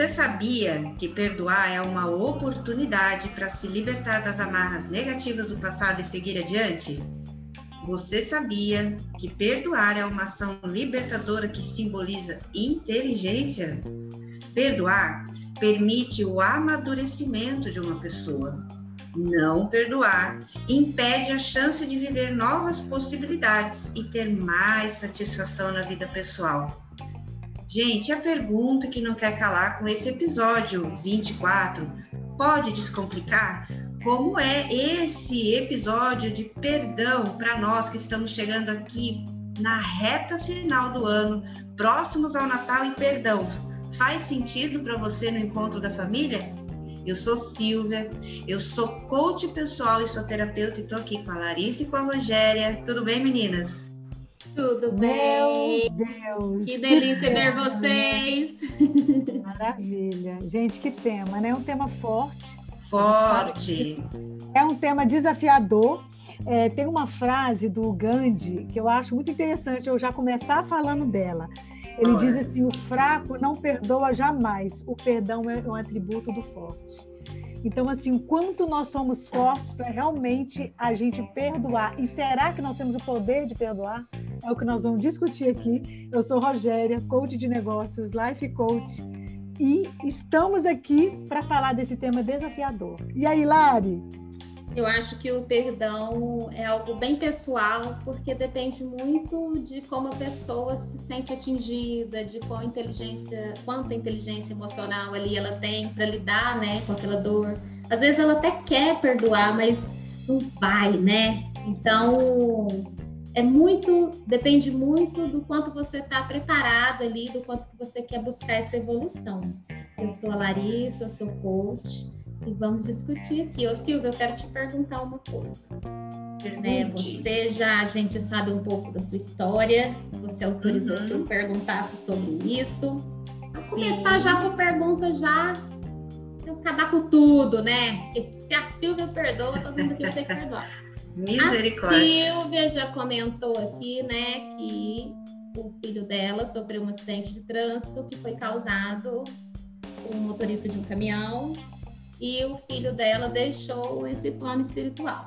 Você sabia que perdoar é uma oportunidade para se libertar das amarras negativas do passado e seguir adiante? Você sabia que perdoar é uma ação libertadora que simboliza inteligência? Perdoar permite o amadurecimento de uma pessoa. Não perdoar impede a chance de viver novas possibilidades e ter mais satisfação na vida pessoal. Gente, a pergunta que não quer calar com esse episódio 24 pode descomplicar? Como é esse episódio de perdão para nós que estamos chegando aqui na reta final do ano, próximos ao Natal e perdão? Faz sentido para você no encontro da família? Eu sou Silvia, eu sou coach pessoal e sou terapeuta e estou aqui com a Larissa e com a Rogéria. Tudo bem, meninas? Tudo bem? Meu Deus! Que delícia ver vocês! Maravilha! Gente, que tema, né? Um tema forte. Forte! É um tema desafiador. É, tem uma frase do Gandhi que eu acho muito interessante eu já começar falando dela. Ele diz assim: o fraco não perdoa jamais, o perdão é um atributo do forte. Então, assim, quanto nós somos fortes para realmente a gente perdoar? E será que nós temos o poder de perdoar? É o que nós vamos discutir aqui. Eu sou Rogéria, coach de negócios, life coach, e estamos aqui para falar desse tema desafiador. E aí, Lari? Eu acho que o perdão é algo bem pessoal, porque depende muito de como a pessoa se sente atingida, de qual inteligência, quanta inteligência emocional ali ela tem para lidar, né, com aquela dor. Às vezes ela até quer perdoar, mas não vai, né? Então, é muito, depende muito do quanto você está preparado ali, do quanto você quer buscar essa evolução. Eu sou a Larissa, eu sou coach e vamos discutir aqui. Ô Silvia, eu quero te perguntar uma coisa. Né? Você já, a gente sabe um pouco da sua história, você autorizou uhum. que eu perguntasse sobre isso. Vamos começar já com pergunta já acabar com tudo, né? Se a Silvia perdoa, todo mundo aqui vai ter que perdoar. Misericórdia. A Silvia já comentou aqui, né, que o filho dela sofreu um acidente de trânsito que foi causado por um motorista de um caminhão e o filho dela deixou esse plano espiritual.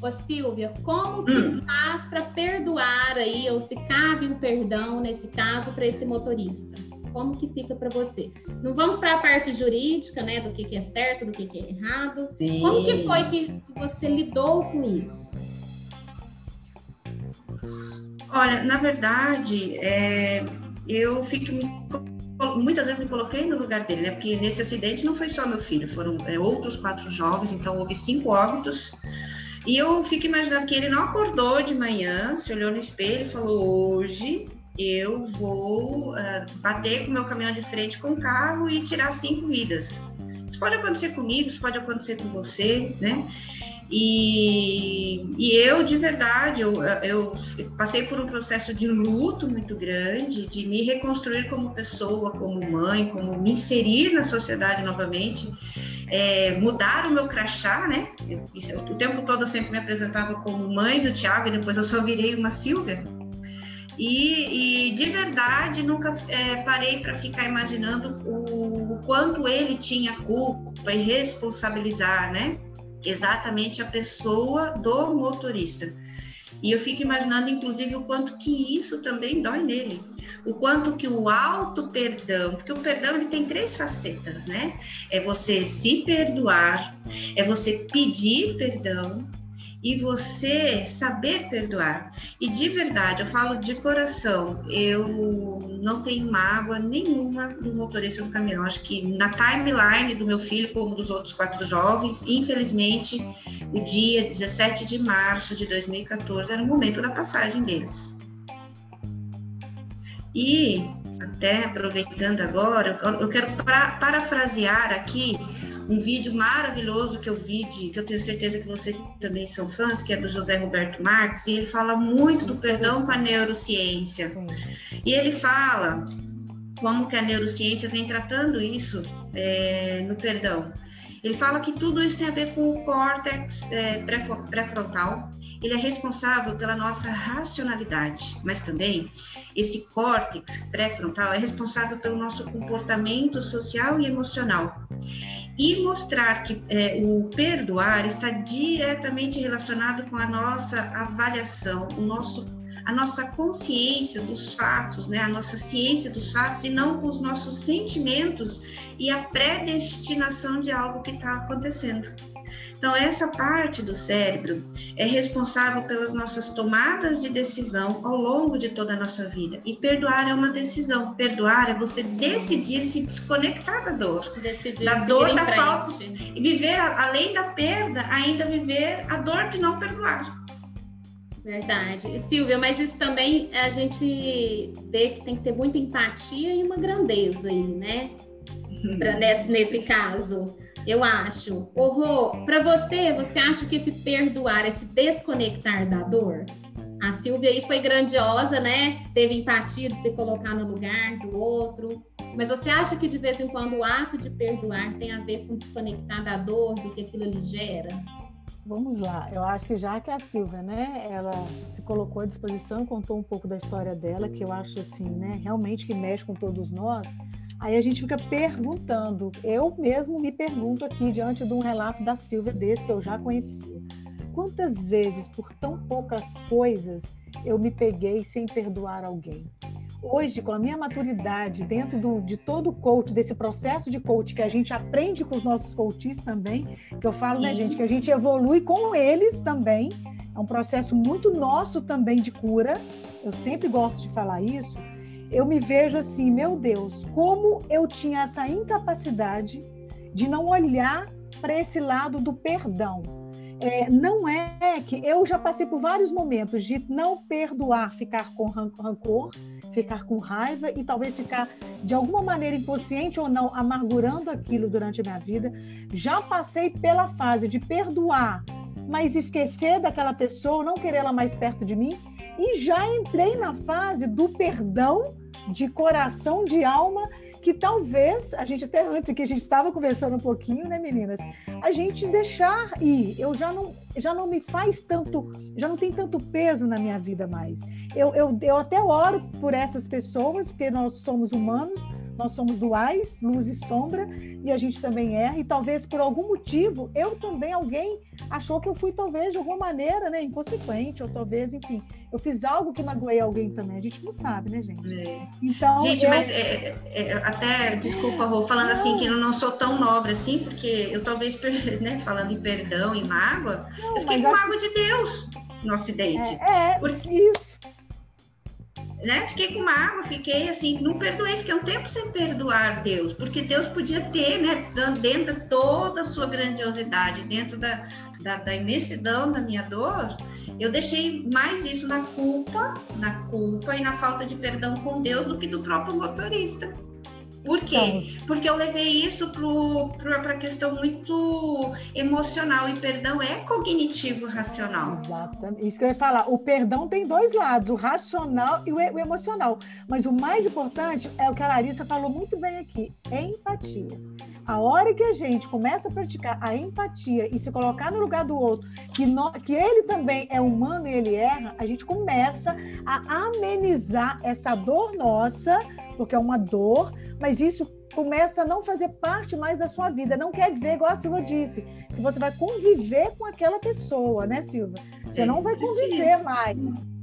Ô Silvia, como que hum. faz para perdoar aí, ou se cabe um perdão nesse caso para esse motorista? Como que fica para você? Não vamos para a parte jurídica, né, do que, que é certo, do que, que é errado. Sim. Como que foi que você lidou com isso? Olha, na verdade, é, eu fico me muitas vezes me coloquei no lugar dele, né? Porque nesse acidente não foi só meu filho, foram é, outros quatro jovens, então houve cinco óbitos. E eu fico imaginando que ele não acordou de manhã, se olhou no espelho e falou: hoje eu vou uh, bater com o meu caminhão de frente com o carro e tirar cinco vidas. Isso pode acontecer comigo, isso pode acontecer com você, né? E, e eu, de verdade, eu, eu passei por um processo de luto muito grande, de me reconstruir como pessoa, como mãe, como me inserir na sociedade novamente, é, mudar o meu crachá, né? Eu, o tempo todo eu sempre me apresentava como mãe do Tiago e depois eu só virei uma Silvia. E, e de verdade nunca é, parei para ficar imaginando o, o quanto ele tinha culpa e responsabilizar, né? Exatamente a pessoa do motorista. E eu fico imaginando, inclusive, o quanto que isso também dói nele. O quanto que o auto perdão, porque o perdão ele tem três facetas, né? É você se perdoar, é você pedir perdão e você saber perdoar. E de verdade, eu falo de coração, eu não tenho mágoa nenhuma do motorista do caminhão. Acho que na timeline do meu filho, como dos outros quatro jovens, infelizmente, o dia 17 de março de 2014 era o momento da passagem deles. E, até aproveitando agora, eu quero parafrasear aqui um vídeo maravilhoso que eu vi, de, que eu tenho certeza que vocês também são fãs, que é do José Roberto Marques, e ele fala muito do perdão com a neurociência. E ele fala como que a neurociência vem tratando isso é, no perdão. Ele fala que tudo isso tem a ver com o córtex é, pré-frontal. Ele é responsável pela nossa racionalidade, mas também esse córtex pré-frontal é responsável pelo nosso comportamento social e emocional. E mostrar que é, o perdoar está diretamente relacionado com a nossa avaliação, o nosso a nossa consciência dos fatos, né, a nossa ciência dos fatos e não com os nossos sentimentos e a predestinação de algo que está acontecendo. Então, essa parte do cérebro é responsável pelas nossas tomadas de decisão ao longo de toda a nossa vida. E perdoar é uma decisão. Perdoar é você decidir se desconectar da dor. Decidir da dor, da falta. E viver, além da perda, ainda viver a dor de não perdoar. Verdade. Silvia, mas isso também a gente vê que tem que ter muita empatia e uma grandeza aí, né? Pra, nesse, nesse caso eu acho. Ô, para você, você acha que esse perdoar, esse desconectar da dor? A Silvia aí foi grandiosa, né? Teve empatia de se colocar no lugar do outro. Mas você acha que de vez em quando o ato de perdoar tem a ver com desconectar da dor, do que aquilo lhe gera? Vamos lá, eu acho que já que a Silvia, né, ela se colocou à disposição, contou um pouco da história dela, que eu acho assim, né, realmente que mexe com todos nós, Aí a gente fica perguntando. Eu mesmo me pergunto aqui diante de um relato da Silvia desse que eu já conhecia. Quantas vezes, por tão poucas coisas, eu me peguei sem perdoar alguém? Hoje, com a minha maturidade, dentro do, de todo o coach, desse processo de coach que a gente aprende com os nossos coaches também, que eu falo, né, gente, que a gente evolui com eles também. É um processo muito nosso também de cura. Eu sempre gosto de falar isso eu me vejo assim, meu Deus, como eu tinha essa incapacidade de não olhar para esse lado do perdão. É, não é que eu já passei por vários momentos de não perdoar, ficar com rancor, ficar com raiva e talvez ficar de alguma maneira inconsciente ou não amargurando aquilo durante a minha vida. Já passei pela fase de perdoar, mas esquecer daquela pessoa, não querê-la mais perto de mim. E já entrei na fase do perdão de coração, de alma, que talvez, a gente até antes que a gente estava conversando um pouquinho, né, meninas? A gente deixar ir. Eu já não, já não me faz tanto, já não tem tanto peso na minha vida mais. Eu, eu, eu até oro por essas pessoas, porque nós somos humanos, nós somos duais, luz e sombra, e a gente também erra, e talvez por algum motivo, eu também, alguém achou que eu fui talvez de alguma maneira, né, inconsequente, ou talvez, enfim, eu fiz algo que magoei alguém também, a gente não sabe, né, gente? É. Então, gente, eu... mas é, é, até, desculpa, Rô, falando assim, que eu não sou tão nobre assim, porque eu talvez, né, falando em perdão e mágoa, não, eu fiquei com mágoa de Deus no acidente. É, é porque... isso né? Fiquei com mágoa, fiquei assim, não perdoei, fiquei um tempo sem perdoar Deus, porque Deus podia ter, né, dentro de toda a sua grandiosidade, dentro da, da, da imensidão da minha dor, eu deixei mais isso na culpa, na culpa e na falta de perdão com Deus do que do próprio motorista. Por quê? Então, Porque eu levei isso para a questão muito emocional e perdão é cognitivo racional. Exatamente. Isso que eu ia falar. O perdão tem dois lados, o racional e o, o emocional. Mas o mais importante é o que a Larissa falou muito bem aqui: empatia. A hora que a gente começa a praticar a empatia e se colocar no lugar do outro, que, no, que ele também é humano e ele erra, a gente começa a amenizar essa dor nossa porque é uma dor, mas isso começa a não fazer parte mais da sua vida. Não quer dizer, igual a Silva disse, que você vai conviver com aquela pessoa, né, Silva? Você não vai conviver mais.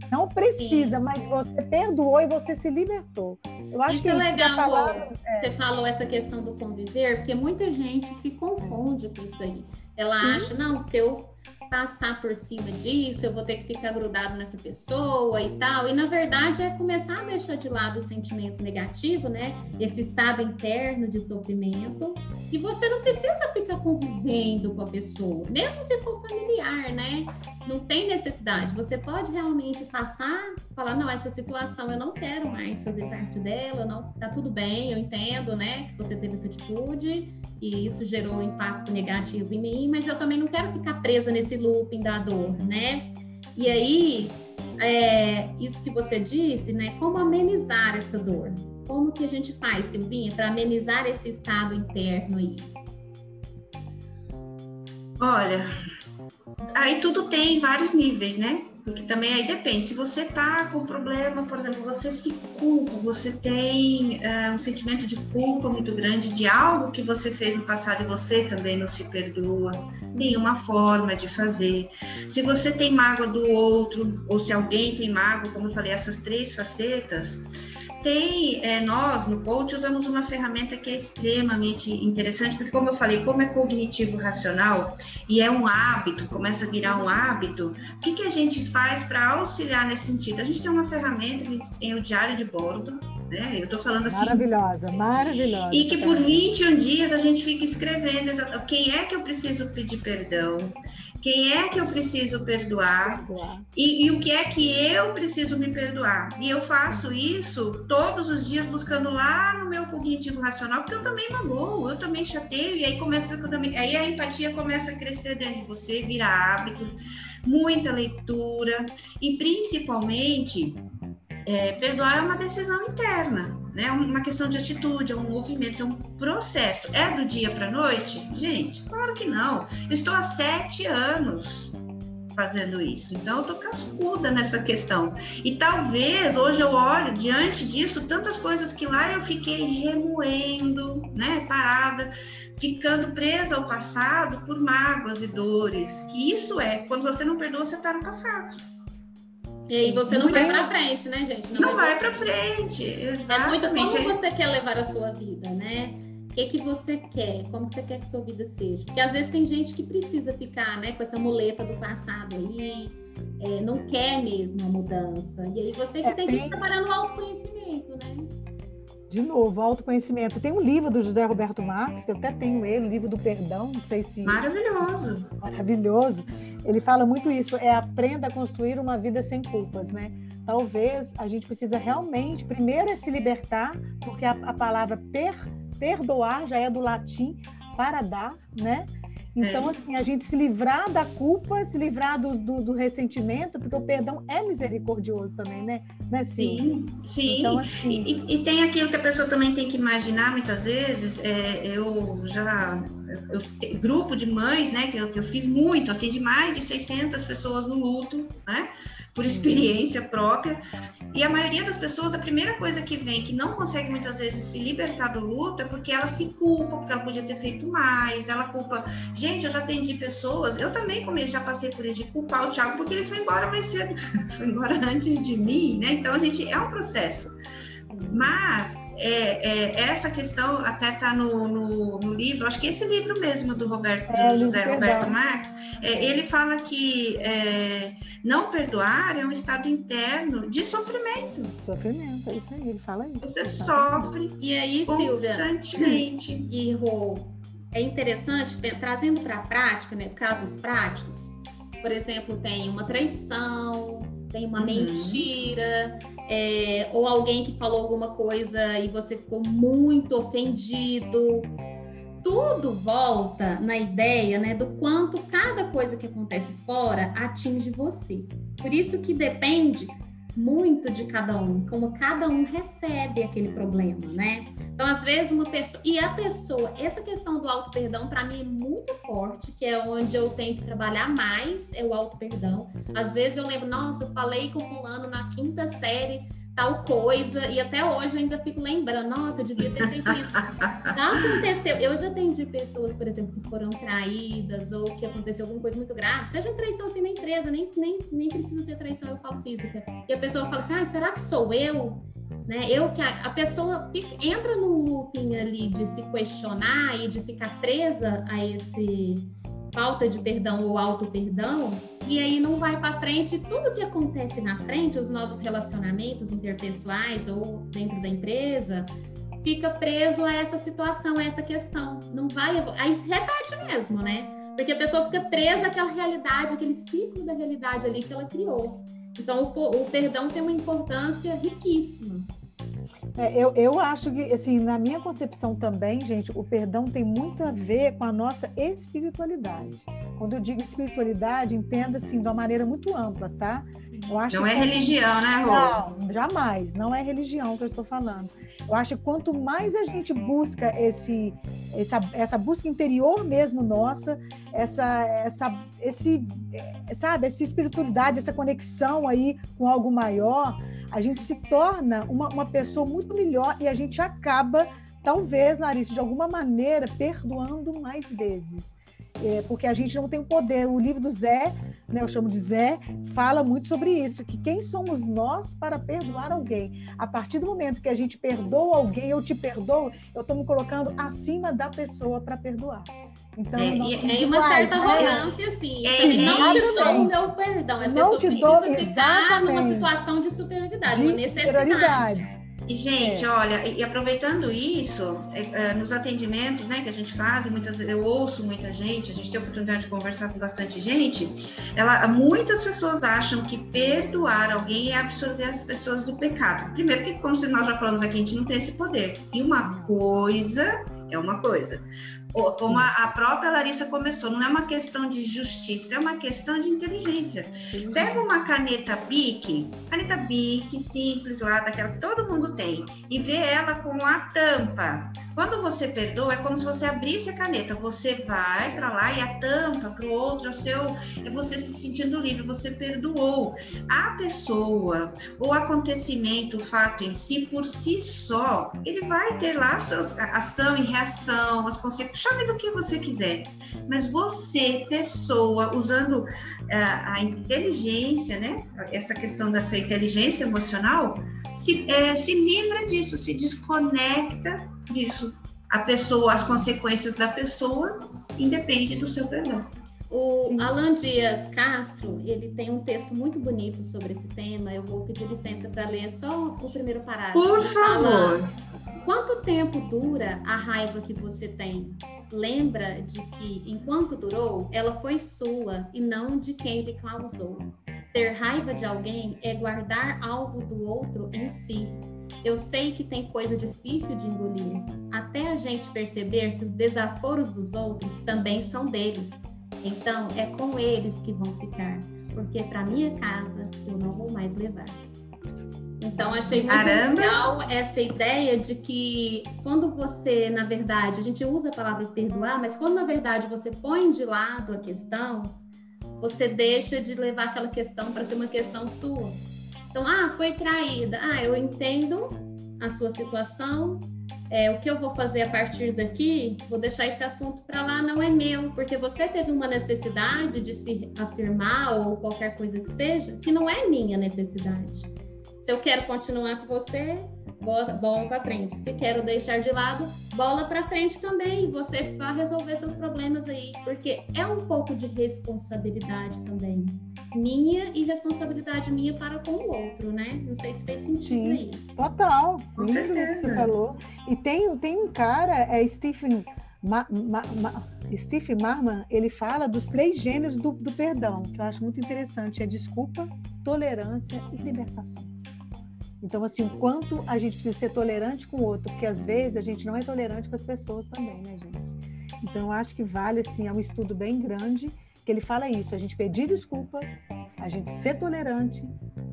Não precisa, Sim. mas você perdoou e você se libertou. Eu acho isso que é legal. Falando, é... Você falou essa questão do conviver, porque muita gente se confunde com isso aí. Ela Sim. acha, não, se eu passar por cima disso, eu vou ter que ficar grudado nessa pessoa e tal. E na verdade é começar a deixar de lado o sentimento negativo, né? Esse estado interno de sofrimento. E você não precisa ficar convivendo com a pessoa, mesmo se for familiar, né? Não tem necessidade. Você pode realmente passar, falar, não, essa situação eu não quero mais fazer parte dela, não, tá tudo bem, eu entendo, né, que você teve essa atitude e isso gerou um impacto negativo em mim, mas eu também não quero ficar presa nesse looping da dor, né? E aí, é, isso que você disse, né? Como amenizar essa dor? Como que a gente faz, Silvinha, para amenizar esse estado interno aí? Olha, aí tudo tem vários níveis, né? Porque também aí depende. Se você tá com problema, por exemplo, você se culpa, você tem uh, um sentimento de culpa muito grande de algo que você fez no passado e você também não se perdoa, nenhuma forma de fazer. Se você tem mágoa do outro, ou se alguém tem mágoa, como eu falei, essas três facetas, tem, é, nós no coach usamos uma ferramenta que é extremamente interessante, porque como eu falei, como é cognitivo racional e é um hábito, começa a virar um hábito, o que, que a gente faz para auxiliar nesse sentido? A gente tem uma ferramenta que tem o diário de bordo, né? Eu estou falando assim. Maravilhosa, maravilhosa. E que por 21 dias a gente fica escrevendo quem é que eu preciso pedir perdão, quem é que eu preciso perdoar, E, e, o que é que eu preciso me perdoar. E eu faço isso todos os dias buscando lá no meu cognitivo racional, porque eu também magoo, eu também chateio, e aí começa também, aí a empatia começa a crescer dentro de você, vira hábito, muita leitura e principalmente é, perdoar é uma decisão interna, né? Uma questão de atitude, é um movimento, é um processo. É do dia para noite? Gente, claro que não. Eu estou há sete anos fazendo isso. Então, eu tô cascuda nessa questão. E talvez hoje eu olho diante disso tantas coisas que lá eu fiquei remoendo, né, parada, ficando presa ao passado por mágoas e dores. Que isso é, quando você não perdoa, você está no passado. E aí você não, vai para frente, né, gente? Não, não vai, vai para frente, exatamente. É muito como você quer levar a sua vida, né? O que, que você quer? Como você quer que sua vida seja? Porque às vezes tem gente que precisa ficar, né, com essa muleta do passado aí, é, não quer mesmo a mudança. E aí você que é, tem, tem que trabalhar no autoconhecimento, né? De novo, autoconhecimento. Tem um livro do José Roberto Marques, que eu até tenho ele, o livro do perdão, não sei se. Maravilhoso. Maravilhoso. Ele fala muito isso, é aprenda a construir uma vida sem culpas, né? Talvez a gente precisa realmente, primeiro é se libertar, porque a, a palavra per, perdoar já é do latim para dar, né? Então, é. assim, a gente se livrar da culpa, se livrar do, do, do, ressentimento, porque o perdão é misericordioso também, né? né sim, sim. Então, assim... e, e, tem aquilo que a pessoa também tem que imaginar, muitas vezes, é, eu já... Eu, grupo de mães, né, que eu, que eu fiz muito, atendi mais de 600 pessoas no luto, né? por experiência própria. E a maioria das pessoas, a primeira coisa que vem, que não consegue muitas vezes se libertar do luto, é porque ela se culpa, porque ela podia ter feito mais, ela culpa. Gente, eu já atendi pessoas, eu também, como já passei por isso, de culpar o Thiago porque ele foi embora mais cedo, foi embora antes de mim, né? Então, a gente, é um processo. Mas é, é, essa questão até está no, no, no, livro, acho que esse livro mesmo do Roberto é, do José Roberto Mar, é, ele fala que é, não perdoar é um estado interno de sofrimento. Sofrimento, é isso aí, ele fala isso. Você sofre e aí, constantemente. Silvia, e Rô, é interessante, trazendo para a prática, né, casos práticos, por exemplo, tem uma traição, tem uma uhum. mentira é, ou alguém que falou alguma coisa e você ficou muito ofendido. Tudo volta na ideia né, do quanto cada coisa que acontece fora atinge você. Por isso que depende muito de cada um, como cada um recebe aquele problema, né? Então, às vezes, uma pessoa. E a pessoa, essa questão do auto-perdão, para mim, é muito forte, que é onde eu tenho que trabalhar mais, é o auto-perdão. Às vezes eu lembro, nossa, eu falei com fulano na quinta série tal coisa, e até hoje eu ainda fico lembrando, nossa, eu devia ter feito isso. Não aconteceu. Eu já atendi pessoas, por exemplo, que foram traídas ou que aconteceu alguma coisa muito grave, seja traição assim na empresa, nem, nem, nem precisa ser traição, eu falo física. E a pessoa fala assim, ah, será que sou eu? Né? Eu que a, a pessoa fica, entra num looping ali de se questionar e de ficar presa a esse falta de perdão ou auto-perdão, e aí não vai para frente. Tudo que acontece na frente, os novos relacionamentos interpessoais ou dentro da empresa, fica preso a essa situação, a essa questão. Não vai. Aí se repete mesmo, né? Porque a pessoa fica presa àquela realidade, aquele ciclo da realidade ali que ela criou. Então, o, o perdão tem uma importância riquíssima. É, eu, eu acho que, assim, na minha concepção também, gente, o perdão tem muito a ver com a nossa espiritualidade. Quando eu digo espiritualidade, entenda assim de uma maneira muito ampla, tá? Eu acho não é religião, né, Rô? Não, jamais. Não é religião que eu estou falando. Eu acho que quanto mais a gente busca esse, essa, essa busca interior mesmo nossa, essa, essa, esse, sabe, essa espiritualidade, essa conexão aí com algo maior, a gente se torna uma, uma pessoa muito melhor e a gente acaba, talvez, Larissa, de alguma maneira, perdoando mais vezes é, porque a gente não tem o poder. O livro do Zé, né, eu chamo de Zé, fala muito sobre isso, que quem somos nós para perdoar alguém? A partir do momento que a gente perdoa alguém, eu te perdoo, eu estou me colocando acima da pessoa para perdoar. Então, é, tem uma certa arrogância, assim. É, não te dou o meu perdão. A pessoa precisa dou, ficar numa situação de superioridade, de uma necessidade. Superioridade. E, gente, é. olha, e aproveitando isso, é, é, nos atendimentos né, que a gente faz, muitas, eu ouço muita gente, a gente tem a oportunidade de conversar com bastante gente, ela, muitas pessoas acham que perdoar alguém é absorver as pessoas do pecado. Primeiro, porque, como nós já falamos aqui, a gente não tem esse poder. E uma coisa é uma coisa como a, própria Larissa começou, não é uma questão de justiça, é uma questão de inteligência. Pega uma caneta Bic, caneta Bic simples lá, daquela que todo mundo tem, e vê ela com a tampa. Quando você perdoa, é como se você abrisse a caneta, você vai para lá e a tampa para o outro, é o seu, é você se sentindo livre, você perdoou. A pessoa, o acontecimento, o fato em si, por si só, ele vai ter lá suas ação e reação, as consequências, chame do que você quiser. Mas você, pessoa, usando uh, a inteligência, né? Essa questão dessa inteligência emocional, se, é, se livra disso, se desconecta disso. A pessoa, as consequências da pessoa independe do seu perdão. O Sim. Alan Dias Castro, ele tem um texto muito bonito sobre esse tema. Eu vou pedir licença para ler só o primeiro parágrafo. Por favor. Fala, Quanto tempo dura a raiva que você tem? Lembra de que, enquanto durou, ela foi sua e não de quem lhe causou. Ter raiva de alguém é guardar algo do outro em si. Eu sei que tem coisa difícil de engolir, até a gente perceber que os desaforos dos outros também são deles. Então é com eles que vão ficar, porque para minha casa eu não vou mais levar. Então achei muito Caramba. legal essa ideia de que quando você, na verdade, a gente usa a palavra perdoar, mas quando na verdade você põe de lado a questão, você deixa de levar aquela questão para ser uma questão sua. Então, ah, foi traída. Ah, eu entendo a sua situação. É, o que eu vou fazer a partir daqui, vou deixar esse assunto para lá, não é meu, porque você teve uma necessidade de se afirmar ou qualquer coisa que seja, que não é minha necessidade. Se eu quero continuar com você, bola, bola para frente. Se quero deixar de lado, bola para frente também. Você vai resolver seus problemas aí, porque é um pouco de responsabilidade também. Minha e responsabilidade minha para com o outro, né? Não sei se fez sentido Sim, aí. Total. Com certeza. Que você falou. E tem, tem um cara, é Stephen. Ma, ma, ma, Steve Marman, ele fala dos três gêneros do, do perdão, que eu acho muito interessante: é desculpa, tolerância e libertação. Então, assim, o quanto a gente precisa ser tolerante com o outro, porque às vezes a gente não é tolerante com as pessoas também, né, gente? Então, eu acho que vale, assim, é um estudo bem grande, que ele fala isso, a gente pedir desculpa, a gente ser tolerante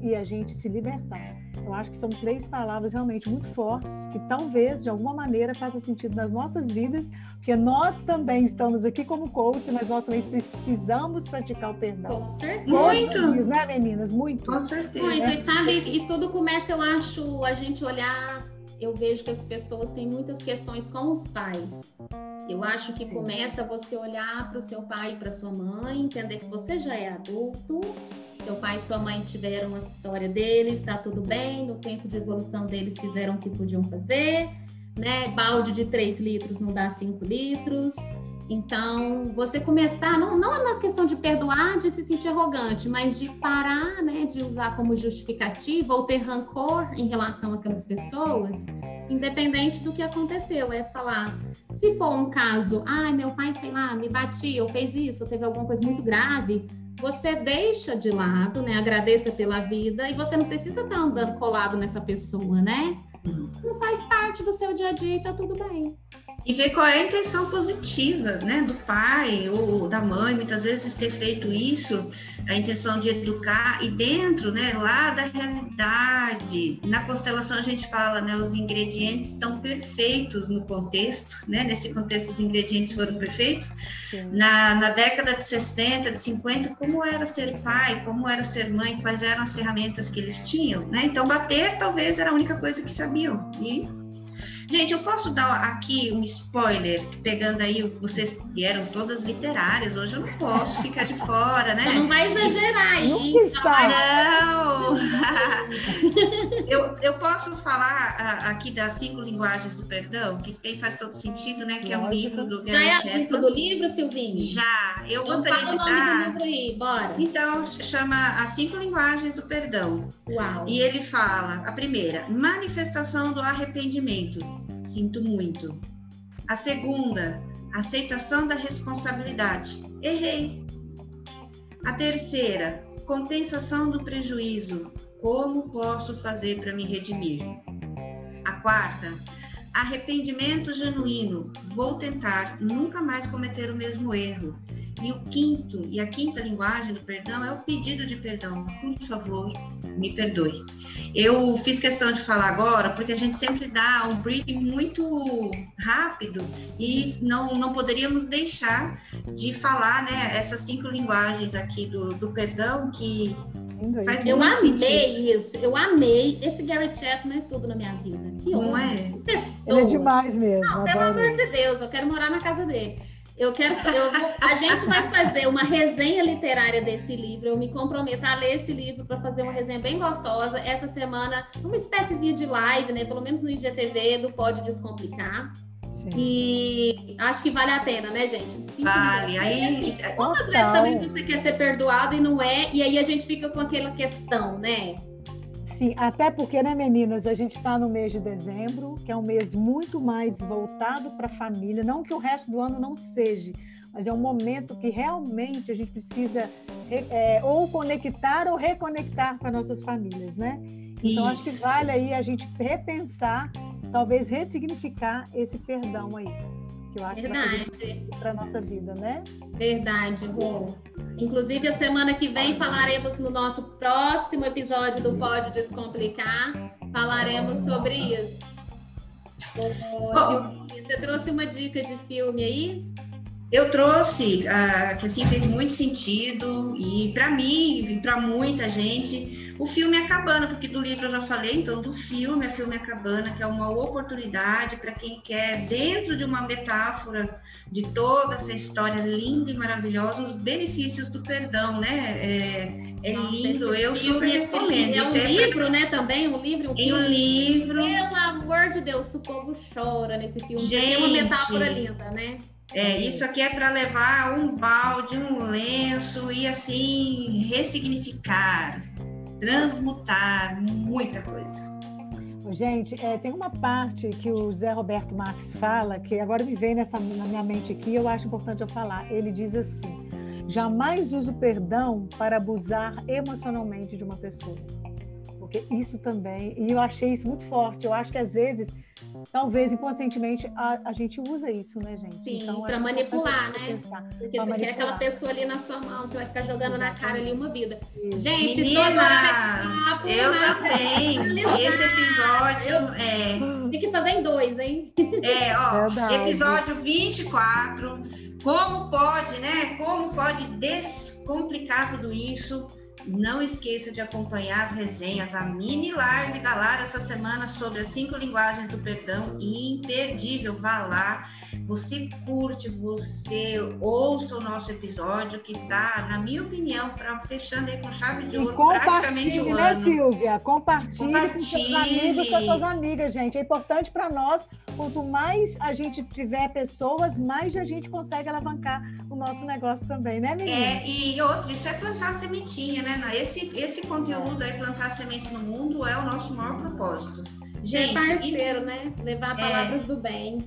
e a gente se libertar. Eu acho que são três palavras realmente muito fortes que talvez de alguma maneira faça sentido nas nossas vidas, porque nós também estamos aqui como coach, mas nós também precisamos praticar o perdão. Com certeza. Muito, dias, né, meninas? Muito. Com certeza. Muito. E sabe, e tudo começa, eu acho, a gente olhar, eu vejo que as pessoas têm muitas questões com os pais. Eu acho que Sim. começa você olhar para o seu pai e para sua mãe, entender que você já é adulto, seu pai e sua mãe tiveram a história deles, está tudo bem, no tempo de evolução deles fizeram o que podiam fazer, né? Balde de 3 litros não dá 5 litros. Então, você começar, não, não é uma questão de perdoar, de se sentir arrogante, mas de parar, né, de usar como justificativa ou ter rancor em relação àquelas pessoas, independente do que aconteceu. É falar, se for um caso, ai, meu pai, sei lá, me batia, ou fez isso, ou teve alguma coisa muito grave, você deixa de lado, né? Agradeça pela vida e você não precisa estar andando colado nessa pessoa, né? Uhum. Não faz parte do seu dia a dia e tá tudo bem. E ver qual é a intenção positiva, né, do pai ou da mãe, muitas vezes ter feito isso, a intenção de educar e dentro, né, lá da realidade. Na constelação a gente fala, né, os ingredientes estão perfeitos no contexto, né, nesse contexto os ingredientes foram perfeitos. Na, na década de 60, de 50, como era ser pai, como era ser mãe, quais eram as ferramentas que eles tinham, né? Então bater talvez era a única coisa que sabiam. E Gente, eu posso dar aqui um spoiler, pegando aí, vocês vieram todas literárias, hoje eu não posso ficar de fora, né? Você não vai exagerar aí. Não! eu, eu posso falar aqui das cinco linguagens do perdão, que tem, faz todo sentido, né? Que é um livro do Gary Já é a dica do livro, Silvinho? Já. Eu então, gostaria de dar... o nome do livro aí, bora. Então, chama As Cinco Linguagens do Perdão. Uau. E ele fala, a primeira, manifestação do arrependimento Sinto muito. A segunda, aceitação da responsabilidade. Errei. A terceira, compensação do prejuízo. Como posso fazer para me redimir? A quarta, arrependimento genuíno. Vou tentar nunca mais cometer o mesmo erro. E o quinto, e a quinta linguagem do perdão é o pedido de perdão. Por favor, me perdoe. Eu fiz questão de falar agora porque a gente sempre dá um briefing muito rápido e não, não poderíamos deixar de falar né, essas cinco linguagens aqui do, do perdão que faz eu amei sentido. isso, eu amei. Esse Gary Chapman é tudo na minha vida. Que não é? Pessoa. Ele é demais mesmo. Não, pelo amor de Deus, eu quero morar na casa dele. Eu quero, eu vou, a gente vai fazer uma resenha literária desse livro. Eu me comprometo a ler esse livro para fazer uma resenha bem gostosa. Essa semana, uma espécie de live, né? Pelo menos no IGTV, do Pode Descomplicar. Sim. E acho que vale a pena, né, gente? Cinco vale. Aí, assim, quantas vezes também você quer ser perdoado e não é? E aí a gente fica com aquela questão, né? Sim, até porque, né, meninas, a gente está no mês de dezembro, que é um mês muito mais voltado para a família, não que o resto do ano não seja, mas é um momento que realmente a gente precisa é, ou conectar ou reconectar com as nossas famílias, né? Então, Isso. acho que vale aí a gente repensar, talvez ressignificar esse perdão aí que eu acho Verdade. para a nossa vida, né? Verdade, Rô. Inclusive, a semana que vem falaremos no nosso próximo episódio do Pode Descomplicar, falaremos sobre isso. Ô, você trouxe uma dica de filme aí? Eu trouxe, uh, que assim fez muito sentido, e para mim, e para muita gente, o filme A Cabana, porque do livro eu já falei, então do filme, a filme A Cabana, que é uma oportunidade para quem quer, dentro de uma metáfora de toda essa história linda e maravilhosa, os benefícios do perdão, né? É, é Nossa, lindo, eu super recomendo. É um é livro, né? Também um livro, um filme. um livro. Pelo amor de Deus, o povo chora nesse filme. Gente, é uma metáfora linda, né? É, isso aqui é para levar um balde, um lenço e assim ressignificar, transmutar muita coisa. Gente, é, tem uma parte que o Zé Roberto Marques fala, que agora me vem nessa, na minha mente aqui, eu acho importante eu falar. Ele diz assim: jamais use o perdão para abusar emocionalmente de uma pessoa. Porque isso também, e eu achei isso muito forte. Eu acho que às vezes talvez inconscientemente a, a gente usa isso, né, gente? Sim, então, para manipular, né? Pensar, Porque você manipular. quer aquela pessoa ali na sua mão, você vai ficar jogando na cara ali uma vida. Isso. Gente, Meninas, estou adorando Eu também. Esse episódio eu, é. Tem que fazer em dois, hein? É, ó, Verdade. episódio 24. Como pode, né? Como pode descomplicar tudo isso? Não esqueça de acompanhar as resenhas, a mini live da Lara essa semana sobre as cinco linguagens do perdão. Imperdível, vá lá. Você curte, você ouça o nosso episódio que está, na minha opinião, para fechando aí com chave de ouro praticamente o né, ano. Silvia? Compartilhe, Compartilhe. com seus amigos, com suas amigas, gente. É importante para nós. Quanto mais a gente tiver pessoas, mais a gente consegue alavancar o nosso negócio também, né, menina? É, e outro, isso é plantar sementinha, né? Né? Esse, esse conteúdo aí, plantar semente no mundo, é o nosso maior propósito. Gente, Ser parceiro, e, né? Levar é. palavras é, do bem.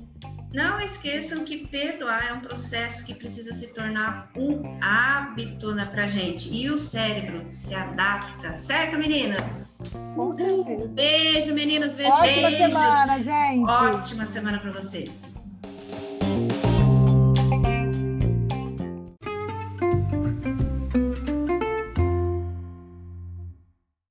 Não esqueçam que perdoar é um processo que precisa se tornar um hábito né, pra gente. E o cérebro se adapta, certo, meninas? Beijo, meninas. Beijo, Ótima beijo. semana, gente. Ótima semana para vocês.